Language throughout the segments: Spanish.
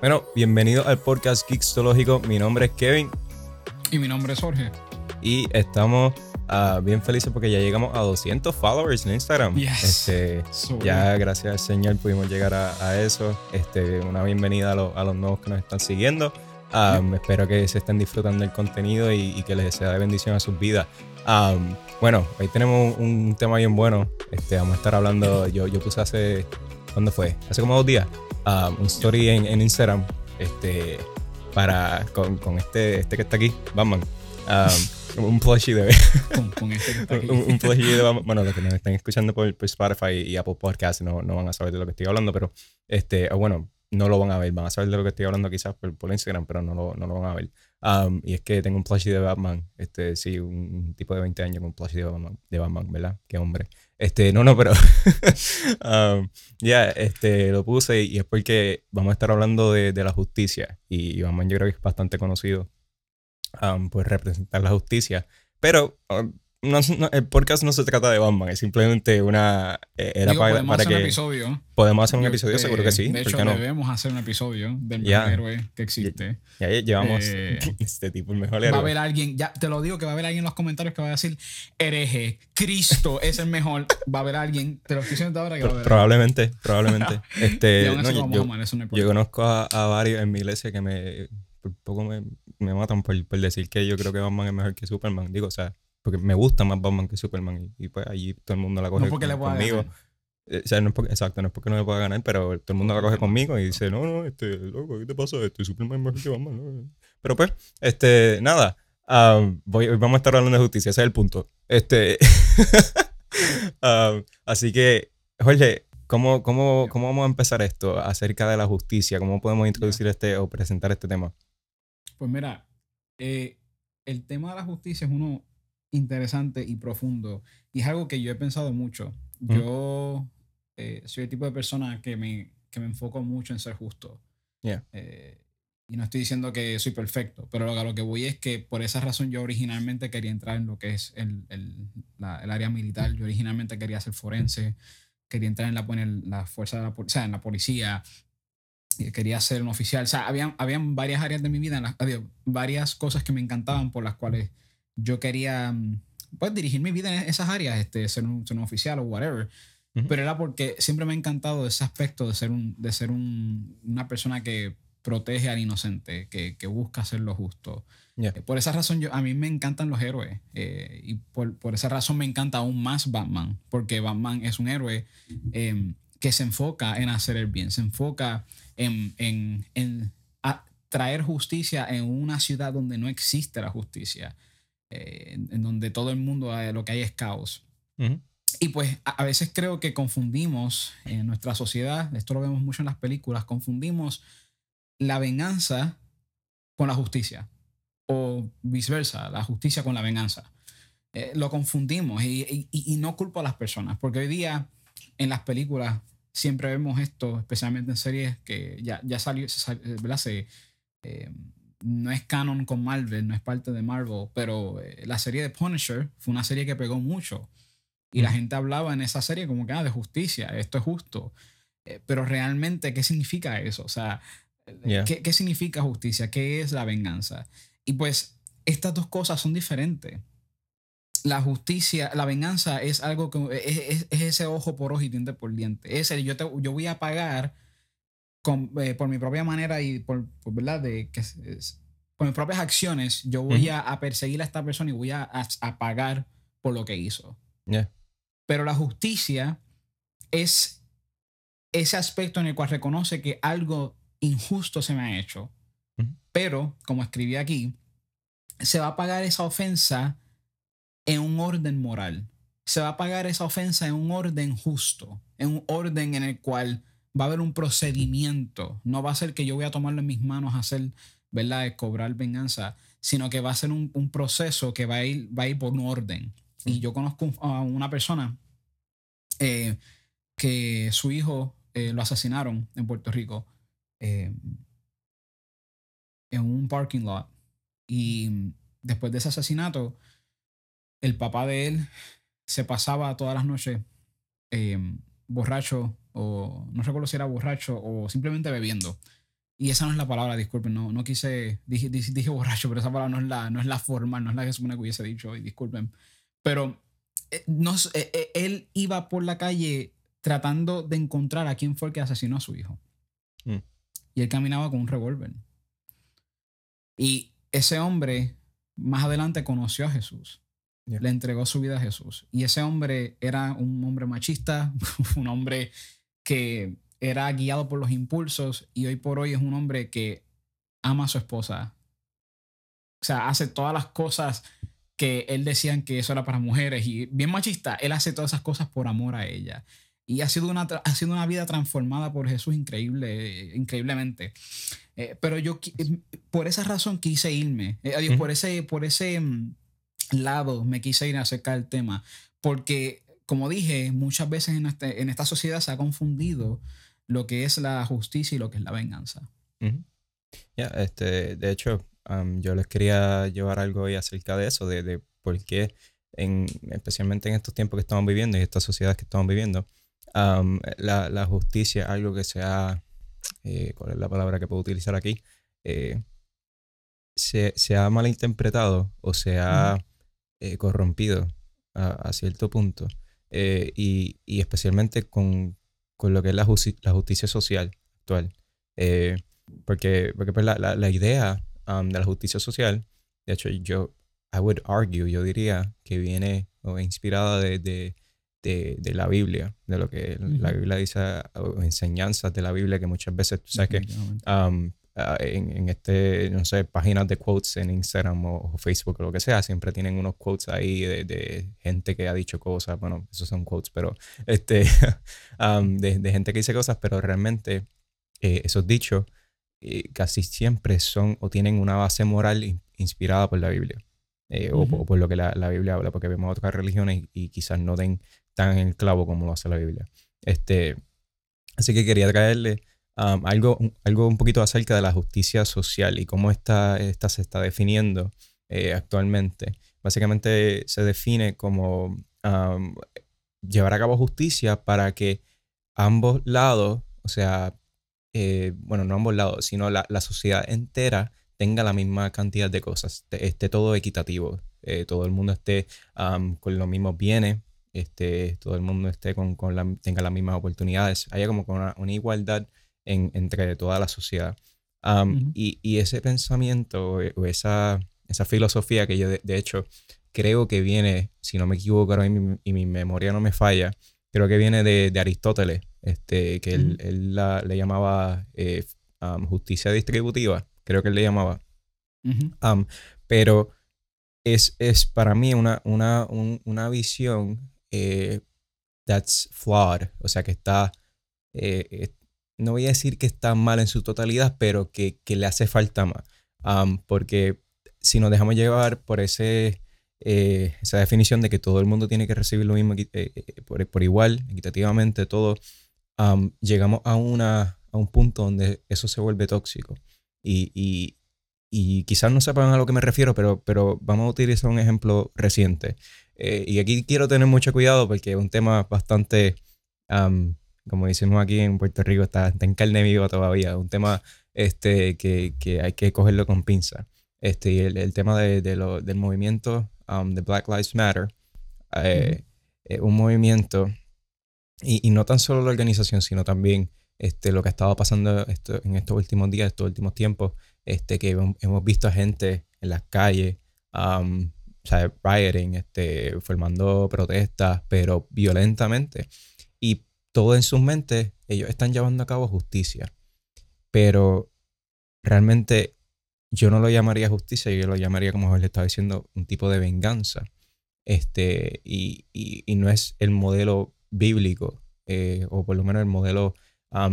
Bueno, bienvenido al podcast Geekstológico. Mi nombre es Kevin Y mi nombre es Jorge. y estamos ah, bien felices porque ya llegamos a 200 followers en Instagram. Yes. Este, So, ya gracias al Señor pudimos llegar a, a eso. Este, una bienvenida a, los- a los nuevos que nos están siguiendo. Um, Espero que se estén disfrutando del contenido y, y que les sea de bendición a sus vidas. Um, bueno, hoy tenemos un, un tema bien bueno. Este, vamos a estar hablando. Yo, yo puse hace. ¿Cuándo fue? Hace como dos días. Um, un story en, en Instagram. Este. Para. Con, con este, este que está aquí, Batman. Um, un plushie de. con, con este que está aquí. un, un plushie de Batman. Bueno, los que nos están escuchando por, por Spotify y Apple Podcasts no, no van a saber de lo que estoy hablando, pero este, o bueno, no lo van a ver, van a saber de lo que estoy hablando quizás por, por Instagram, pero no lo, no lo van a ver. Um, y es que tengo un plushie de Batman, este, sí, un, tipo de 20 años con un plushie de Batman, de Batman, ¿verdad? Qué hombre. Este, no, no, pero um, ya, este, lo puse y es porque vamos a estar hablando de, de la justicia y Batman yo creo que es bastante conocido um, por representar la justicia, pero no, no- el podcast no se trata de Batman, es simplemente una, eh, era Digo, para, podemos para hacer un que episodio. podemos hacer un Yo, episodio, eh, seguro que sí, De ¿por hecho, no? debemos hacer un episodio del Ya. mejor héroe que existe. Ya llevamos Eh, este tipo, el mejor Va a héroe. haber alguien, ya te lo digo, que va a haber alguien en los comentarios que va a decir, hereje, Cristo es el mejor. Va a haber alguien, te lo estoy diciendo ahora que va a haber probablemente, probablemente. alguien. Y este, yo, yo- yo conozco a, a varios en mi iglesia que me por poco me, me matan por, por decir que yo creo que Batman es mejor que Superman. Digo, o sea, porque me gusta más Batman que Superman y, y pues allí todo el mundo la coge No porque con- le pueda conmigo. ganar. Eh, O sea, no es porque, exacto, no es porque no le pueda ganar, pero todo el mundo la coge conmigo y dice, no, no, este, loco, ¿qué te pasa? Este Superman es mejor que Batman. ¿no?". Pero pues, este, nada, um, voy, vamos a estar hablando de justicia, ese es el punto. Este, um, así que, Jorge, ¿cómo, cómo, ¿cómo vamos a empezar esto acerca de la justicia? ¿Cómo podemos introducir este o presentar este tema? Pues mira, eh, el tema de la justicia es uno interesante y profundo y es algo que yo he pensado mucho. Yo eh, soy el tipo de persona que me, que me enfoco mucho en ser justo. Yeah. Eh, y no estoy diciendo que soy perfecto, pero a lo que voy es que por esa razón yo originalmente quería entrar en lo que es el, el- la- el área militar. Yo originalmente quería ser forense, quería entrar en la, en la fuerza de la, o sea, en la policía, y quería ser un oficial. O sea, habían, habían varias áreas de mi vida, en las, había varias cosas que me encantaban por las cuales yo quería mm, pues, dirigir mi vida en esas áreas, este, ser, un, ser un oficial o whatever. Pero era porque siempre me ha encantado ese aspecto de ser, un, de ser un, una persona que protege al inocente, que, que busca hacer lo justo. Yeah. Por esa razón, yo, a mí me encantan los héroes. eh, y por, por esa razón me encanta aún más Batman. Porque Batman es un héroe eh, que se enfoca en hacer el bien. Se enfoca en, en, en a- traer justicia en una ciudad donde no existe la justicia. Eh, en, donde todo el mundo lo que hay es caos. Ujú. Y pues a, a veces creo que confundimos en nuestra sociedad, esto lo vemos mucho en las películas, confundimos la venganza con la justicia. O viceversa, la justicia con la venganza. Eh, lo confundimos y, y- y no culpo a las personas, porque hoy día en las películas siempre vemos esto, especialmente en series que ya, ya salió, eh, ¿verdad? Se, eh, no es canon con Marvel, no es parte de Marvel, pero eh, la serie de Punisher fue una serie que pegó mucho. Y la Mm. gente hablaba en esa serie como que, ah, de justicia, esto es justo. Eh, pero realmente, ¿qué significa eso? O sea, eh, Yeah. ¿qué, ¿qué significa justicia? ¿Qué es la venganza? Y pues estas dos cosas son diferentes. La justicia, la venganza es algo que es, es- es ese ojo por ojo y diente por diente. Es el, yo, te- yo voy a pagar con, eh, por mi propia manera y por, por, ¿verdad? De, que es- por mis propias acciones, yo voy a, a perseguir a esta persona y voy a, a- a pagar por lo que hizo. Yeah. Pero la justicia es ese aspecto en el cual reconoce que algo injusto se me ha hecho. Pero, como escribí aquí, se va a pagar esa ofensa en un orden moral. Se va a pagar esa ofensa en un orden justo, en un orden en el cual va a haber un procedimiento. No va a ser que yo voy a tomarlo en mis manos a hacer, ¿verdad?, de cobrar venganza, sino que va a ser un, un proceso que va a, ir, va a ir por un orden. Y yo conozco a una persona eh, que su hijo eh, lo asesinaron en Puerto Rico eh, en un parking lot. Y después de ese asesinato, el papá de él se pasaba todas las noches borracho o no recuerdo si era borracho o simplemente bebiendo. y esa no es la palabra, disculpen, no, no quise, dije, dije, borracho, pero esa palabra no es la, no es la formal, no es la que supone que hubiese dicho hoy, disculpen. Pero eh, no, eh, eh, él iba por la calle tratando de encontrar a quién fue el que asesinó a su hijo. Mm. Y él caminaba con un revólver. Y ese hombre más adelante conoció a Jesús. Le entregó su vida a Jesús. Y ese hombre era un hombre machista, un hombre que era guiado por los impulsos y hoy por hoy es un hombre que ama a su esposa. O sea, hace todas las cosas que él decían que eso era para mujeres y bien machista, él hace todas esas cosas por amor a ella. Y ha sido una, ha sido una vida transformada por Jesús increíble, increíblemente. Eh, pero yo por esa razón quise irme, eh, por ese, por ese mm, lado me quise ir acerca del tema, porque como dije, muchas veces en, este, en esta sociedad se ha confundido lo que es la justicia y lo que es la venganza. Ya, este, de hecho, yo les quería llevar algo hoy acerca de eso, de, de por qué, en, especialmente en estos tiempos que estamos viviendo y estas sociedades que estamos viviendo, la, la, justicia es algo que se ha, eh, ¿cuál es la palabra que puedo utilizar aquí? Eh, se, se, ha malinterpretado o se ha eh, corrompido a, a, cierto punto. Y, y, especialmente con, con lo que es la, la justicia social actual. Eh, porque porque pues, la, la, idea um, de la justicia social, de hecho, yo, I would argue, yo diría que viene o inspirada de, de, de, la Biblia, de lo que la Biblia dice, o enseñanzas de la Biblia que muchas veces, tú sabes que um, Ah, en, este, no sé, páginas de quotes en Instagram o, Facebook o lo que sea, siempre tienen unos quotes ahí de, gente que ha dicho cosas, bueno, esos son quotes, pero este, de, gente que dice cosas, pero realmente eh, esos dichos eh, casi siempre son o tienen una base moral inspirada por la Biblia. Eh, o, por lo que la, la, Biblia habla, porque vemos otras religiones y, quizás no den tan en el clavo como lo hace la Biblia. Este, así que quería traerle algo, algo un poquito acerca de la justicia social y cómo esta, esta se está definiendo eh, actualmente. Básicamente se define como llevar a cabo justicia para que ambos lados, o sea, eh, bueno, no ambos lados, sino la, la, sociedad entera tenga la misma cantidad de cosas, esté, todo equitativo, eh, todo el mundo esté con los mismos bienes, este, todo el mundo esté con, con la, tenga las mismas oportunidades, haya como una igualdad entre toda la sociedad. y, ese pensamiento o esa, esa filosofía que yo de, hecho creo que viene, si no me equivoco y mi, memoria no me falla, creo que viene de, Aristóteles, este, que él, la, le llamaba eh, justicia distributiva, creo que él le llamaba. pero es, es, para mí una, una, una visión eh, that's flawed, o sea que está, eh, no voy a decir que está mal en su totalidad, pero que, le hace falta más. porque si nos dejamos llevar por ese, eh, esa definición de que todo el mundo tiene que recibir lo mismo eh, eh, por, igual, equitativamente, todo, llegamos a, una, a un punto donde eso se vuelve tóxico. Y, quizás no sepan a lo que me refiero, pero, pero vamos a utilizar un ejemplo reciente. y aquí quiero tener mucho cuidado porque es un tema bastante como decimos aquí en Puerto Rico, está, en carne viva todavía. Un tema este, que, que, hay que cogerlo con pinza. Este, y el, tema de, de lo, del movimiento um, de Black Lives Matter, eh, un movimiento, y, y, no tan solo la organización, sino también este, lo que ha estado pasando esto, en estos últimos días, estos últimos tiempos, este, que hemos visto a gente en las calles, um, o sea, rioting, este, formando protestas, pero violentamente. Todo en sus mentes, ellos están llevando a cabo justicia. Pero realmente yo no lo llamaría justicia, yo lo llamaría, como le estaba diciendo, un tipo de venganza. Este, y, y, no es el modelo bíblico, eh, o por lo menos el modelo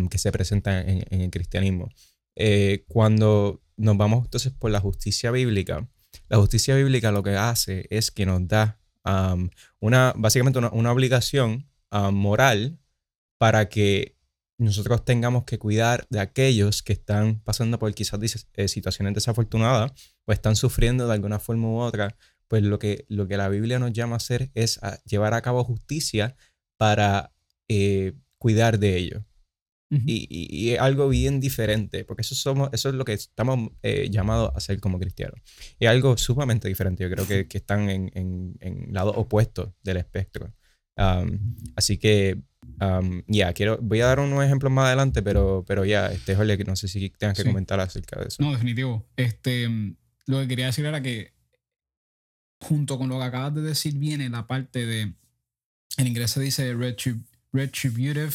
que se presenta en, el cristianismo. Eh, cuando nos vamos entonces por la justicia bíblica, la justicia bíblica lo que hace es que nos da una, básicamente una, obligación moral para que nosotros tengamos que cuidar de aquellos que están pasando por quizás eh, situaciones desafortunadas o están sufriendo de alguna forma u otra, pues lo que, lo que la Biblia nos llama a hacer es a llevar a cabo justicia para eh, cuidar de ellos. y, y, es algo bien diferente, porque eso, somos, eso es lo que estamos eh, llamados a ser como cristianos. Es algo sumamente diferente, yo creo que, que están en, en, en lados opuestos del espectro. así que, ya, quiero, voy a dar unos ejemplos más adelante, pero, pero ya, este, Jorge, no sé si tengas que comentar acerca de eso. No, definitivo. Este, lo que quería decir era que junto con lo que acabas de decir viene la parte de, en inglés se dice retributive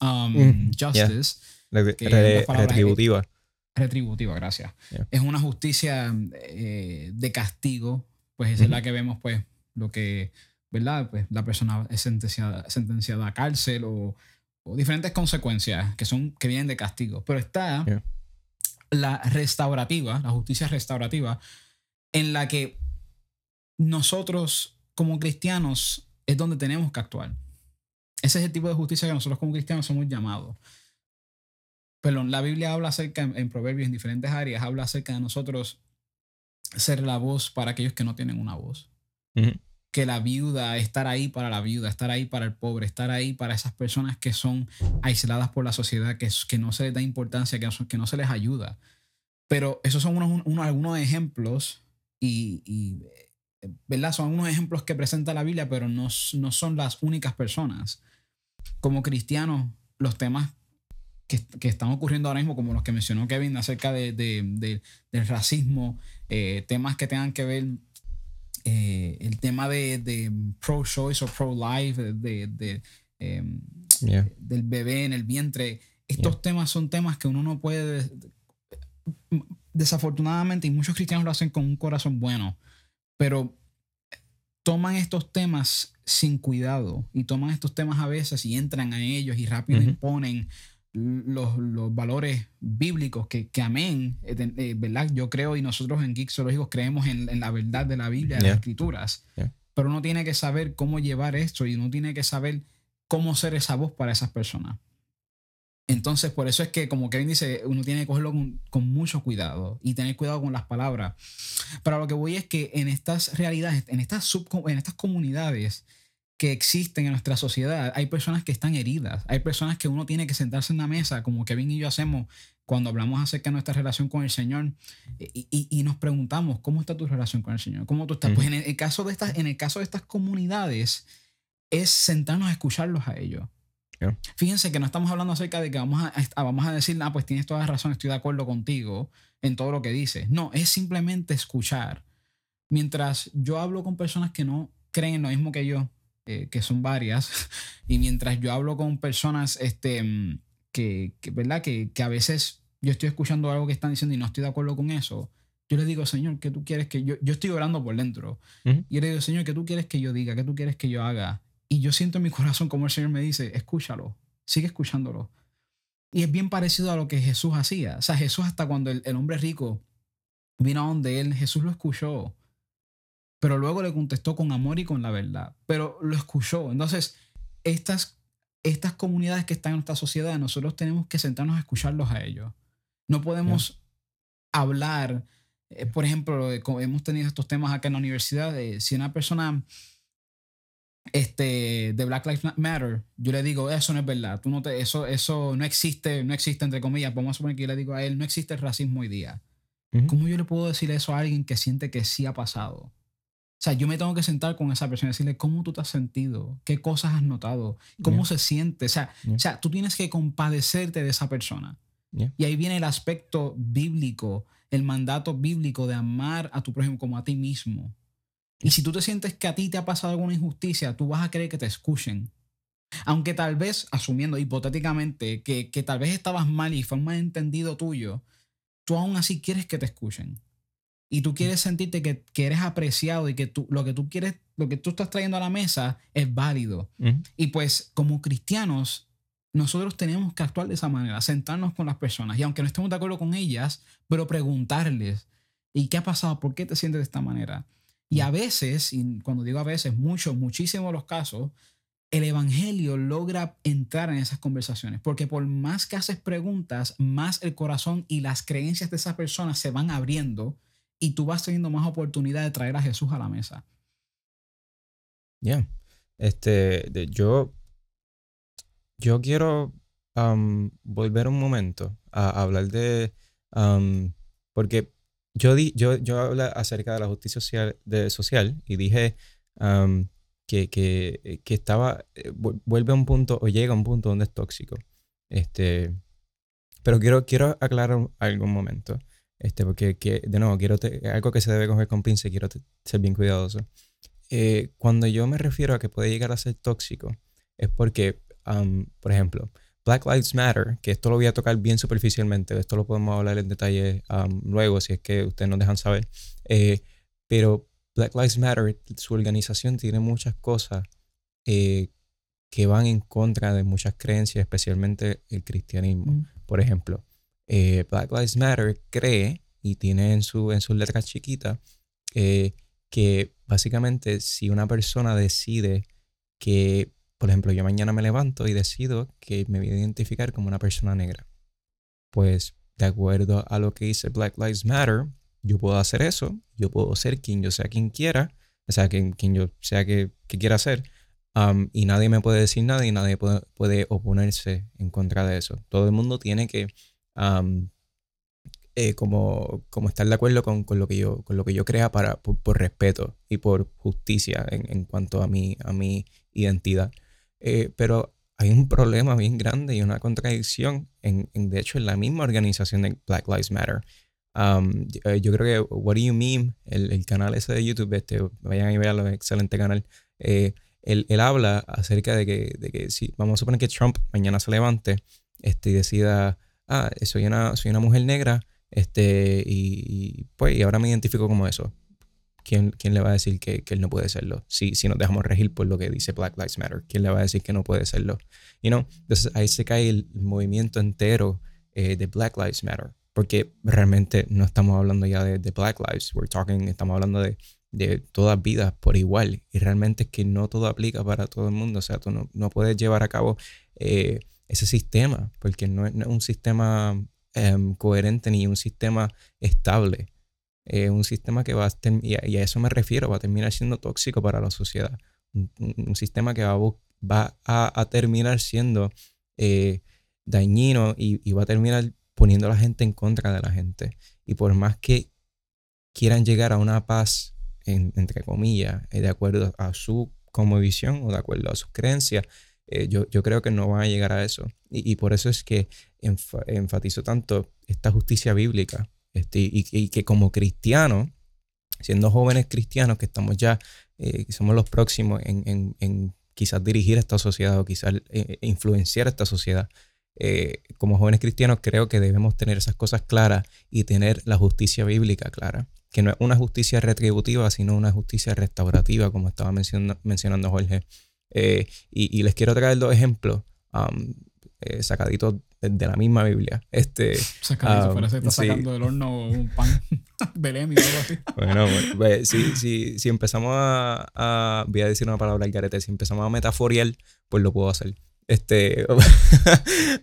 um, justice. retributiva. Retributiva, gracias. Es una justicia eh, de castigo, pues esa es la que vemos, pues, lo que, ¿verdad? Pues la persona es sentenciada, sentenciada a cárcel o, diferentes consecuencias que, son, que vienen de castigo. Pero está la restaurativa, la justicia restaurativa, en la que nosotros como cristianos es donde tenemos que actuar. Ese es el tipo de justicia que nosotros como cristianos somos llamados. Perdón, la Biblia habla acerca, en, Proverbios, en diferentes áreas, habla acerca de nosotros ser la voz para aquellos que no tienen una voz. Que la viuda, estar ahí para la viuda, estar ahí para el pobre, estar ahí para esas personas que son aisladas por la sociedad, que, que no se les da importancia, que, que no se les ayuda. Pero esos son unos, algunos ejemplos y ¿verdad? Son unos ejemplos que presenta la Biblia, pero no, no son las únicas personas. Como cristianos, los temas que, que, están ocurriendo ahora mismo, como los que mencionó Kevin acerca de, de, del racismo, eh, temas que tengan que ver eh, el tema de, pro-choice o pro-life, de, em, del bebé en el vientre. Estos temas son temas que uno no puede, desafortunadamente, y muchos cristianos lo hacen con un corazón bueno, pero toman estos temas sin cuidado y toman estos temas a veces y entran a ellos y rápido imponen los, los, valores bíblicos que, que amén, eh, eh, ¿verdad? Yo creo y nosotros en Geeks creemos en, en, la verdad de la Biblia, de las escrituras, pero uno tiene que saber cómo llevar esto y uno tiene que saber cómo ser esa voz para esas personas. Entonces, por eso es que, como Kevin dice, uno tiene que cogerlo con, mucho cuidado y tener cuidado con las palabras. Pero lo que voy es que en estas realidades, en estas, en estas comunidades que existen en nuestra sociedad, hay personas que están heridas, hay personas que uno tiene que sentarse en una mesa, como Kevin y yo hacemos cuando hablamos acerca de nuestra relación con el Señor y, nos preguntamos, ¿cómo está tu relación con el Señor? ¿Cómo tú estás? Pues en el, caso de estas, en el caso de estas comunidades, es sentarnos a escucharlos a ellos Fíjense que no estamos hablando acerca de que vamos a, vamos a decir, ah, pues tienes toda la razón, estoy de acuerdo contigo en todo lo que dices. No, es simplemente escuchar. Mientras yo hablo con personas que no creen en lo mismo que yo, eh, que son varias, y mientras yo hablo con personas este, mm, que, ¿verdad? Que, que a veces yo estoy escuchando algo que están diciendo y no estoy de acuerdo con eso, yo le digo, Señor, ¿qué tú quieres que yo? Yo estoy orando por dentro. Y yo le digo, Señor, ¿qué tú quieres que yo diga? ¿Qué tú quieres que yo haga? Y yo siento en mi corazón como el Señor me dice, escúchalo, sigue escuchándolo. Y es bien parecido a lo que Jesús hacía. O sea, Jesús hasta cuando el, hombre rico vino a donde él, Jesús lo escuchó. Pero luego le contestó con amor y con la verdad. Pero lo escuchó. Entonces, estas, estas comunidades que están en nuestra sociedad, nosotros tenemos que sentarnos a escucharlos a ellos. No podemos hablar, eh, por ejemplo, hemos tenido estos temas acá en la universidad, de si una persona este, de Black Lives Matter, yo le digo, eso no es verdad, tú no te, eso, eso no existe, no existe entre comillas, vamos a suponer que yo le digo a él, no existe el racismo hoy día. ¿Cómo yo le puedo decir eso a alguien que siente que sí ha pasado? O sea, yo me tengo que sentar con esa persona y decirle cómo tú te has sentido, qué cosas has notado, cómo se siente. O sea, o sea, tú tienes que compadecerte de esa persona. Y ahí viene el aspecto bíblico, el mandato bíblico de amar a tu prójimo como a ti mismo. Y si tú te sientes que a ti te ha pasado alguna injusticia, tú vas a querer que te escuchen. Aunque tal vez, asumiendo hipotéticamente que, que tal vez estabas mal y fue un malentendido tuyo, tú aún así quieres que te escuchen. Y tú quieres sentirte que, que eres apreciado y que tú, lo que tú quieres, lo que tú estás trayendo a la mesa es válido. Y pues como cristianos, nosotros tenemos que actuar de esa manera, sentarnos con las personas y aunque no estemos de acuerdo con ellas, pero preguntarles, ¿y qué ha pasado? ¿Por qué te sientes de esta manera? Y a veces, y cuando digo a veces, muchos, muchísimos los casos, el Evangelio logra entrar en esas conversaciones, porque por más que haces preguntas, más el corazón y las creencias de esas personas se van abriendo y tú vas teniendo más oportunidad de traer a Jesús a la mesa. Ya, este, yo, yo quiero um, volver un momento a, hablar de... um, porque yo, di, yo, yo hablé acerca de la justicia social, de, social y dije um, que, que, que estaba... eh, vu- vuelve a un punto o llega a un punto donde es tóxico. Este, pero quiero, quiero aclarar un momento. Este, porque que, de nuevo, quiero te- algo que se debe coger con pinza quiero te- ser bien cuidadoso. Eh, cuando yo me refiero a que puede llegar a ser tóxico, es porque, um, por ejemplo, Black Lives Matter, que esto lo voy a tocar bien superficialmente, esto lo podemos hablar en detalle um, luego si es que ustedes nos dejan saber, eh, pero Black Lives Matter, su organización tiene muchas cosas eh, que van en contra de muchas creencias, especialmente el cristianismo. Mm. Por ejemplo, eh, Black Lives Matter cree y tiene en, su, en sus letras chiquitas que básicamente si una persona decide que, por ejemplo, yo mañana me levanto y decido que me voy a identificar como una persona negra, pues de acuerdo a lo que dice Black Lives Matter, yo puedo hacer eso, yo puedo ser quien yo sea quien quiera, o sea, quien, quien yo sea que, que quiera ser, um, y nadie me puede decir nada y nadie puede, puede oponerse en contra de eso. Todo el mundo tiene que um, eh, como, como estar de acuerdo con, con lo que yo, con lo que yo crea para, por, por respeto y por justicia en, en cuanto a mi, a mi identidad. Eh, pero hay un problema bien grande y una contradicción en, en, de hecho, en la misma organización de Black Lives Matter. Um, yo, creo que What Do You Mean, el, el canal ese de YouTube, este, vayan y veanlo, excelente canal. Eh, él, él, habla acerca de que, de que si vamos a suponer que Trump mañana se levante este, y decida, ah, soy una, soy una mujer negra, este, y, y, pues, y ahora me identifico como eso. ¿Quién, quién le va a decir que, que, él no puede serlo? Si, si nos dejamos regir por lo que dice Black Lives Matter, ¿quién le va a decir que no puede serlo? You know? Entonces ahí se cae el movimiento entero eh, de Black Lives Matter, porque realmente no estamos hablando ya de, de Black Lives, we're talking, estamos hablando de, de todas vidas por igual, y realmente es que no todo aplica para todo el mundo, o sea, tú no, no puedes llevar a cabo eh, ese sistema, porque no es, es un sistema um, coherente ni un sistema estable. Eh, un sistema que va a, y a, y a, eso me refiero, va a terminar siendo tóxico para la sociedad. Un, sistema que va, a, va a, terminar siendo eh, dañino y, va a terminar poniendo a la gente en contra de la gente. Y por más que quieran llegar a una paz, en, entre comillas, eh, de acuerdo a su como visión o de acuerdo a sus creencias, eh, yo, yo, creo que no van a llegar a eso. Y, por eso es que enf enfatizo tanto esta justicia bíblica este, y, que como cristianos, siendo jóvenes cristianos que estamos ya, eh, somos los próximos en, en, en, quizás dirigir esta sociedad o quizás eh, influenciar esta sociedad, eh, como jóvenes cristianos creo que debemos tener esas cosas claras y tener la justicia bíblica clara, que no es una justicia retributiva, sino una justicia restaurativa, como estaba mencionando, mencionando Jorge. Eh, y, y, les quiero traer dos ejemplos um, eh, sacaditos de, la misma Biblia. Este, Sacadito, um, parece que está sí. sacando del horno un pan Belén o algo así. Bueno, pues, si, si, si empezamos a, a, Voy a decir una palabra al garete. Si empezamos a metaforial, pues lo puedo hacer. Este. uh,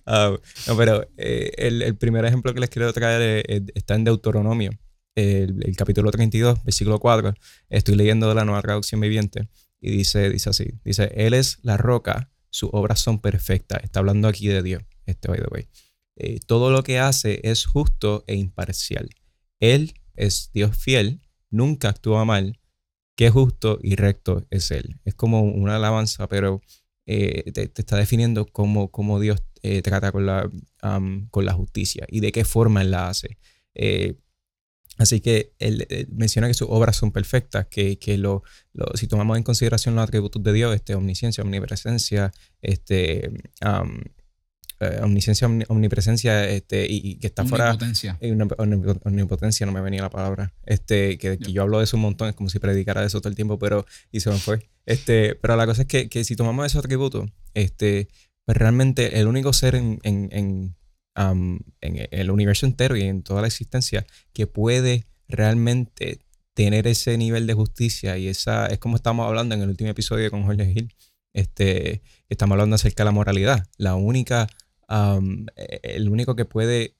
no, pero eh, el, el, primer ejemplo que les quiero traer es, está en Deuteronomio, el, el, capítulo 32, versículo 4. Estoy leyendo de la nueva traducción viviente. Y dice, dice así: Dice, Él es la roca, sus obras son perfectas. Está hablando aquí de Dios, este by the way. Eh, todo lo que hace es justo e imparcial. Él es Dios fiel, nunca actúa mal, que justo y recto es Él. Es como una alabanza, pero eh, te, está definiendo cómo, cómo Dios eh, trata con la, con la justicia y de qué forma Él la hace. Así que él, él, menciona que sus obras son perfectas, que, que lo, lo, si tomamos en consideración los atributos de Dios, este, omnisciencia, omnipresencia, este, um, eh, omnisciencia, omni, omnipresencia, este, y, y, que está omnipotencia. fuera. Omnipotencia. Omnipotencia, no me venía la palabra. Este, que, que yo hablo de eso un montón, es como si predicara de eso todo el tiempo, pero y se me fue. Este, pero la cosa es que, que si tomamos esos atributos, este, pues realmente el único ser en, en, en, um, en el universo entero y en toda la existencia que puede realmente tener ese nivel de justicia y esa es como estamos hablando en el último episodio con Jorge Gil. Este, estamos hablando acerca de la moralidad. La única Um, el único que puede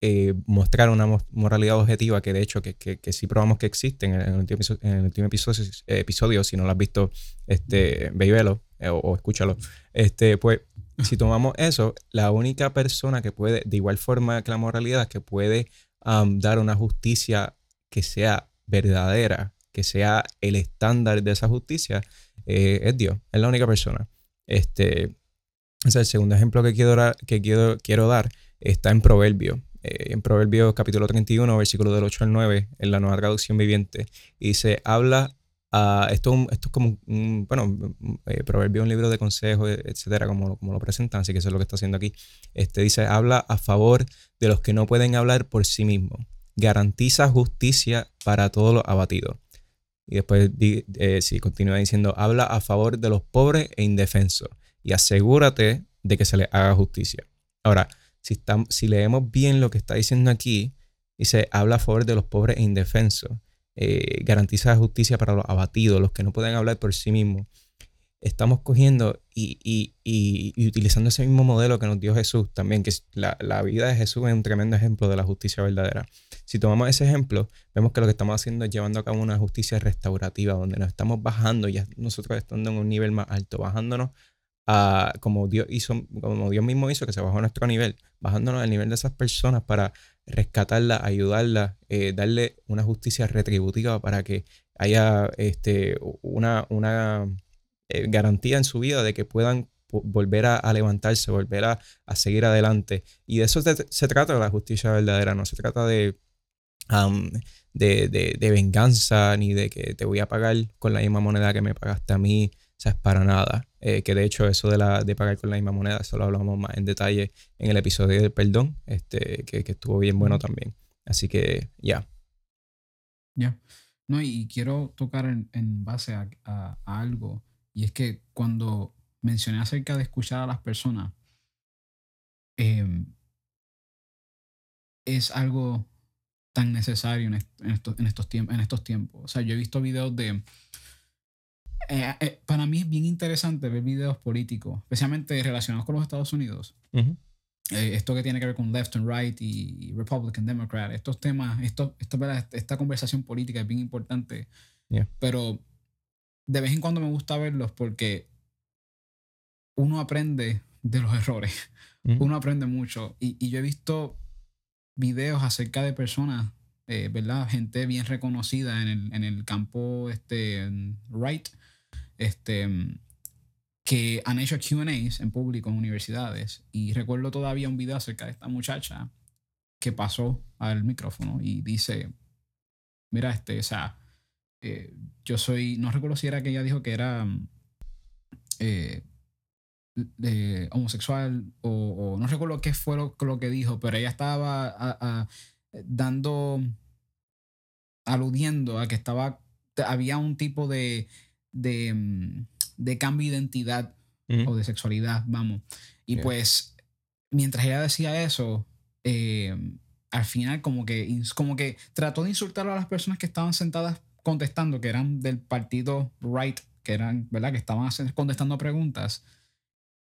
eh, mostrar una moralidad objetiva, que de hecho que, que, sí probamos que existe en el, último episodio, en episodio, si no lo has visto, este, véelo eh, o, o, escúchalo, este, pues si tomamos eso, la única persona que puede, de igual forma que la moralidad, que puede dar una justicia que sea verdadera, que sea el estándar de esa justicia, eh, es Dios, es la única persona. Este, es el segundo ejemplo que quiero, dar, que quiero, quiero dar está en Proverbio. Eh, en Proverbios capítulo 31, versículo del 8 al 9, en la nueva traducción viviente. Y dice, habla, a, esto, es como un, eh, Proverbio un libro de consejos, etcétera, como, lo presentan, así que eso es lo que está haciendo aquí. Este dice, habla a favor de los que no pueden hablar por sí mismos. Garantiza justicia para todos los abatidos. Y después, eh, si continúa diciendo, habla a favor de los pobres e indefensos y asegúrate de que se les haga justicia. Ahora, si, si leemos bien lo que está diciendo aquí, dice, habla a favor de los pobres e indefensos, eh, garantiza justicia para los abatidos, los que no pueden hablar por sí mismos. Estamos cogiendo y, utilizando ese mismo modelo que nos dio Jesús también, que la, la, vida de Jesús es un tremendo ejemplo de la justicia verdadera. Si tomamos ese ejemplo, vemos que lo que estamos haciendo es llevando a cabo una justicia restaurativa, donde nos estamos bajando, ya nosotros estando en un nivel más alto, bajándonos como Dios hizo, como Dios mismo hizo, que se bajó a nuestro nivel, bajándonos al nivel de esas personas para rescatarlas, ayudarlas, eh, darle una justicia retributiva para que haya este, una, una eh, garantía en su vida de que puedan volver a, levantarse, volver a, seguir adelante. Y de eso se, trata la justicia verdadera, no se trata de, de, de, venganza ni de que te voy a pagar con la misma moneda que me pagaste a mí sea, es para nada. Eh, que de hecho eso de, la, de pagar con la misma moneda, eso lo hablamos más en detalle en el episodio del perdón, este, que, estuvo bien bueno también. Así que ya. Ya. No, y quiero tocar en, base a, algo, y es que cuando mencioné acerca de escuchar a las personas, em, es algo tan necesario en, estos, en, estos en estos tiempos. O sea, yo he visto videos de eh, eh, para mí es bien interesante ver videos políticos, especialmente relacionados con los Estados Unidos. Eh, esto que tiene que ver con left and right y Republican, Democrat, estos temas, esto, esto, esta conversación política es bien importante. Pero de vez en cuando me gusta verlos porque uno aprende de los errores. Uno aprende mucho. Y, y, yo he visto videos acerca de personas, ¿verdad? Gente bien reconocida en el, en el campo este, right este, que han hecho QAs en público en universidades. Y recuerdo todavía un video acerca de esta muchacha que pasó al micrófono y dice, mira, este, o sea, eh, yo soy, no recuerdo si era que ella dijo que era eh, homosexual o, no recuerdo qué fue lo, que dijo, pero ella estaba dando, aludiendo a que estaba, había un tipo de de, mm, de cambio de identidad o de sexualidad, vamos. Y pues, mientras ella decía eso, eh, al final como que, como que trató de insultar a las personas que estaban sentadas contestando, que eran del partido right, que eran, ¿verdad? Que estaban contestando preguntas.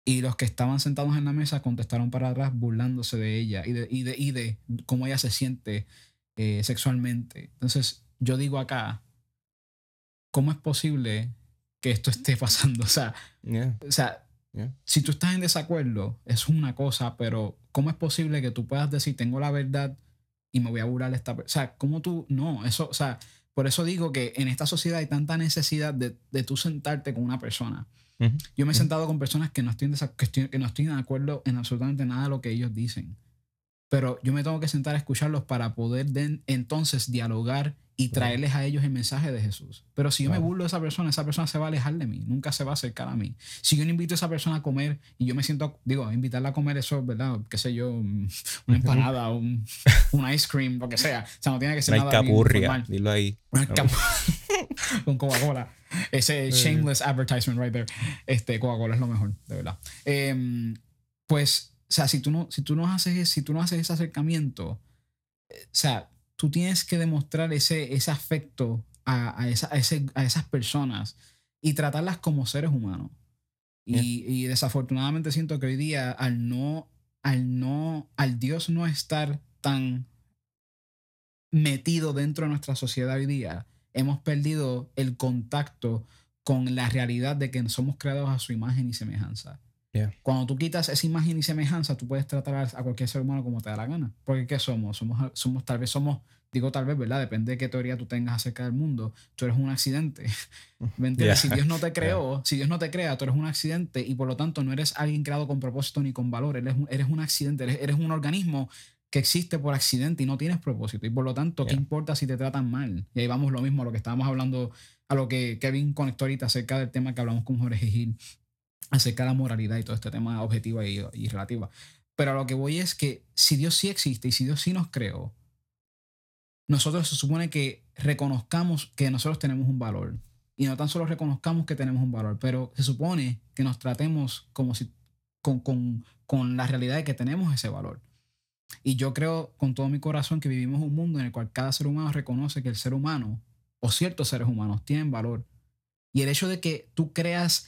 Y los que estaban sentados en la mesa contestaron para atrás burlándose de ella y de, y de, y de cómo ella se siente eh, sexualmente. Entonces, yo digo acá, ¿cómo es posible que esto esté pasando? O sea, o sea si tú estás en desacuerdo, es una cosa, pero ¿cómo es posible que tú puedas decir, tengo la verdad y me voy a burlar de esta persona? O sea, ¿cómo tú? No, eso, o sea, por eso digo que en esta sociedad hay tanta necesidad de, de tú sentarte con una persona. Yo me he sentado con personas que no, estoy que, que no estoy de acuerdo en absolutamente nada de lo que ellos dicen. Pero yo me tengo que sentar a escucharlos para poder entonces dialogar y traerles a ellos el mensaje de Jesús. Pero si yo me burlo de esa persona, esa persona se va a alejar de mí, nunca se va a acercar a mí. Si yo no invito a esa persona a comer y yo me siento, digo, invitarla a comer eso, ¿verdad? Qué sé yo, una empanada, un, un ice cream, lo que sea. O sea, no tiene que ser una nada capurria, dilo ahí. con Coca-Cola. Ese shameless advertisement right there. Este, Coca-Cola es lo mejor, de verdad. Em, pues, o sea, si tú no, si tú no haces, si tú no haces ese acercamiento, eh, o sea, tú tienes que demostrar ese, ese afecto a, a, esa, a, esas personas y tratarlas como seres humanos. Y, y, desafortunadamente siento que hoy día al no, al no, al Dios no estar tan metido dentro de nuestra sociedad hoy día, hemos perdido el contacto con la realidad de que somos creados a su imagen y semejanza. Cuando tú quitas esa imagen y semejanza, tú puedes tratar a cualquier ser humano como te da la gana. Porque ¿qué somos? Somos, somos tal vez somos, digo tal vez, ¿verdad? Depende de qué teoría tú tengas acerca del mundo. Tú eres un accidente. Si Dios no te creó, si Dios no te crea, tú eres un accidente y por lo tanto no eres alguien creado con propósito ni con valor. Eres un, eres un accidente, eres, eres un organismo que existe por accidente y no tienes propósito. Y por lo tanto, ¿qué importa si te tratan mal? Y ahí vamos lo mismo a lo que estábamos hablando, a lo que Kevin conectó ahorita acerca del tema que hablamos con Jorge Gil, acerca de la moralidad y todo este tema objetiva y, y relativa. Pero a lo que voy es que si Dios sí existe y si Dios sí nos creó, nosotros se supone que reconozcamos que nosotros tenemos un valor. Y no tan solo reconozcamos que tenemos un valor, pero se supone que nos tratemos como si con, con, con la realidad de que tenemos ese valor. Y yo creo con todo mi corazón que vivimos un mundo en el cual cada ser humano reconoce que el ser humano o ciertos seres humanos tienen valor. Y el hecho de que tú creas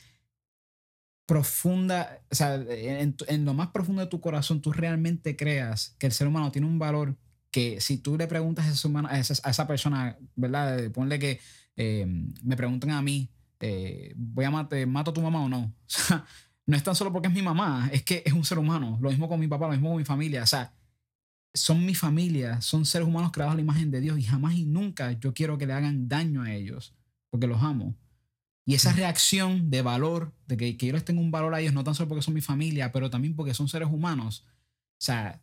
profunda, o sea, en, lo más profundo de tu corazón, tú realmente creas que el ser humano tiene un valor que si tú le preguntas a, esa, persona, ¿verdad? Ponle que eh, me preguntan a mí, eh, voy a matar, mato a tu mamá o no. O sea, no es tan solo porque es mi mamá, es que es un ser humano. Lo mismo con mi papá, lo mismo con mi familia. O sea, son mi familia, son seres humanos creados a la imagen de Dios y jamás y nunca yo quiero que le hagan daño a ellos, porque los amo. Y esa reacción de valor, de que, que yo les tengo un valor a ellos, no tan solo porque son mi familia, pero también porque son seres humanos, o sea,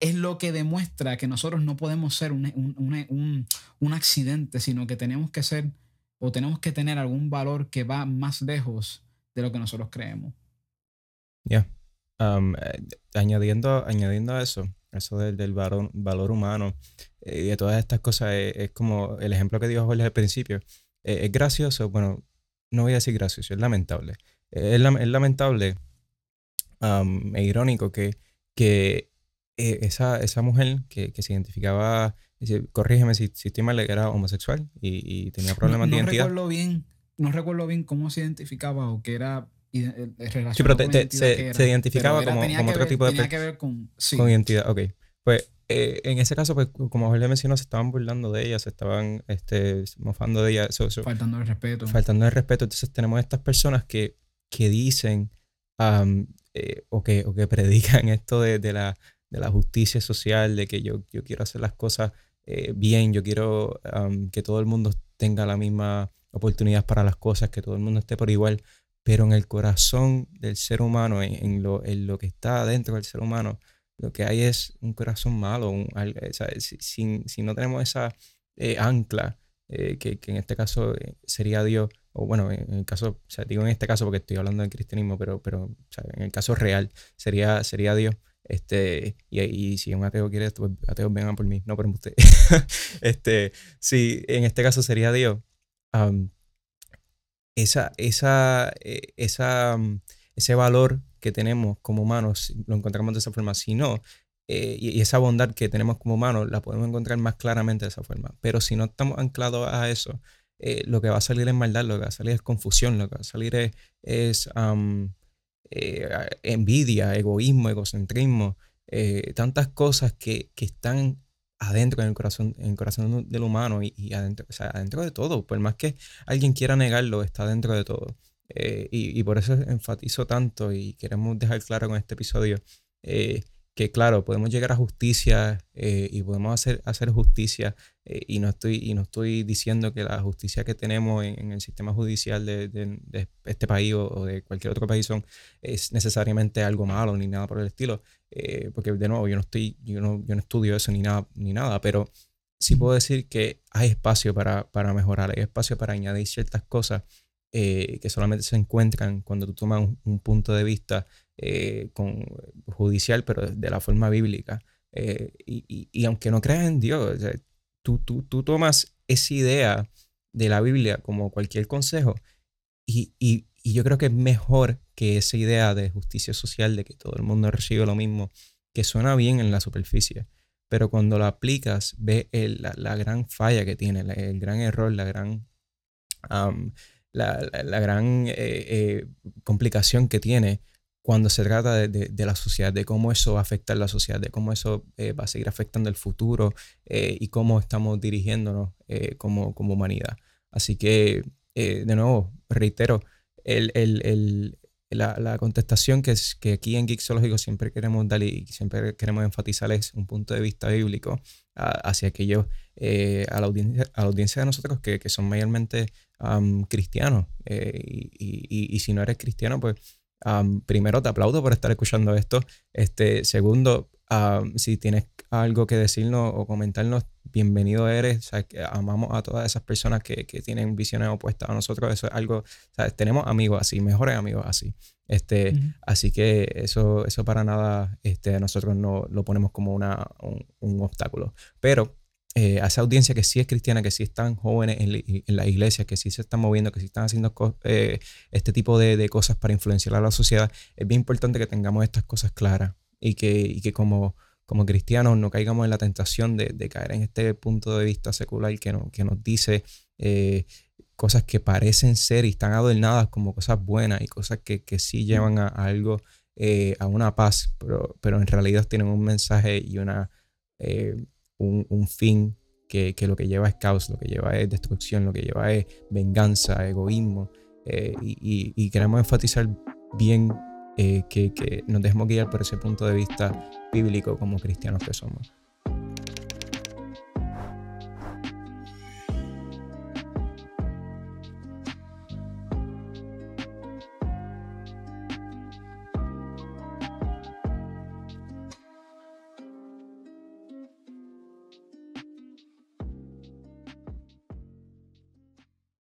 es lo que demuestra que nosotros no podemos ser un, un, un, accidente, sino que tenemos que ser o tenemos que tener algún valor que va más lejos de lo que nosotros creemos. Ya. Um, eh, añadiendo, añadiendo a eso, eso del, del valor, valor, humano eh, y de todas estas cosas, es, como el ejemplo que dio Jorge al principio. Eh, es gracioso, bueno, no voy a decir gracioso, es lamentable. es, lamentable e irónico que, que esa, esa mujer que, que se identificaba, corrígeme si, si estoy mal, era homosexual y, y tenía problemas de identidad. No recuerdo bien, no recuerdo bien cómo se identificaba o que era eh, sí, pero se, identificaba como, otro tipo de... Tenía que ver con... Con identidad, ok. Pues eh, en ese caso, pues como Jorge mencionó, se estaban burlando de ella, se estaban este, mofando de ella. faltando el respeto. Faltando el respeto. Entonces tenemos estas personas que, que dicen eh, o, que, o que predican esto de, de, la, de la justicia social, de que yo, yo quiero hacer las cosas bien, yo quiero que todo el mundo tenga la misma oportunidad para las cosas, que todo el mundo esté por igual pero en el corazón del ser humano, en, lo, en lo, que está dentro del ser humano, lo que hay es un corazón malo. si, si, no tenemos esa eh, ancla, eh, que, que, en este caso eh, sería Dios, o bueno, en el caso, o sea, digo en este caso porque estoy hablando del cristianismo, pero, pero o en el caso real sería, sería Dios. Este, y, y si un ateo quiere pues ateos vengan por mí, no por usted. este, si en este caso sería Dios, esa, esa, eh, esa, mm, ese valor que tenemos como humanos lo encontramos de esa forma. Si no, eh, y, esa bondad que tenemos como humanos la podemos encontrar más claramente de esa forma. Pero si no estamos anclados a eso, eh, lo que va a salir es maldad, lo que va a salir es confusión, lo que va a salir es, envidia, egoísmo, egocentrismo, tantas cosas que, que están adentro en el corazón, en el corazón del humano y, adentro, o sea, adentro de todo. Por más que alguien quiera negarlo, está dentro de todo. Eh, y, por eso enfatizo tanto y queremos dejar claro con este episodio eh, que claro, podemos llegar a justicia eh, y podemos hacer, hacer justicia eh, y, no estoy, y no estoy diciendo que la justicia que tenemos en, el sistema judicial de, este país o, de cualquier otro país son, es necesariamente algo malo ni nada por el estilo, eh, porque de nuevo yo no, estoy, yo no, yo no estudio eso ni nada, ni nada, pero sí puedo decir que hay espacio para, para mejorar, hay espacio para añadir ciertas cosas que solamente se encuentran cuando tú tomas un punto de vista eh, con, judicial, pero de la forma bíblica. Eh, y, aunque no creas en Dios, tú, tú, tú, tomas esa idea de la Biblia como cualquier consejo y, yo creo que es mejor que esa idea de justicia social, de que todo el mundo recibe lo mismo, que suena bien en la superficie, pero cuando lo aplicas, ves la, gran falla que tiene, el gran error, la gran, la, gran eh, complicación que tiene cuando se trata de, la sociedad, de cómo eso va a la sociedad, de cómo eso eh, va a seguir afectando el futuro eh, y cómo estamos dirigiéndonos eh, como, como, humanidad. Así que, de nuevo, reitero, el, la, la, contestación que, es, que aquí en Geeksológico siempre queremos dar y siempre queremos enfatizar es un punto de vista bíblico hacia aquellos, eh, a, la audiencia, a la audiencia de nosotros que, que son mayormente cristianos. Eh, y, y, y, si no eres cristiano, pues primero te aplaudo por estar escuchando esto. Este, segundo, si tienes algo que decirnos o comentarnos, bienvenido eres. amamos a todas esas personas que, que, tienen visiones opuestas a nosotros. Eso es algo, tenemos amigos así, mejores amigos así. Este, Así que eso, eso para nada este, nosotros no lo ponemos como una, un, un obstáculo. Pero eh, a esa audiencia que sí es cristiana, que sí están jóvenes en, en la iglesia, que sí se están moviendo, que sí están haciendo eh, este tipo de, cosas para influenciar a la sociedad, es bien importante que tengamos estas cosas claras y que, y que como, como cristianos no caigamos en la tentación de, caer en este punto de vista secular que, no, que nos dice eh, cosas que parecen ser y están adornadas como cosas buenas y cosas que, que sí llevan a, algo, a una paz, pero, pero en realidad tienen un mensaje y una un, fin que, que, lo que lleva es caos, lo que lleva es destrucción, lo que lleva es venganza, egoísmo. Eh, y, y, queremos enfatizar bien eh, que, que, nos dejemos guiar por ese punto de vista bíblico como cristianos que somos.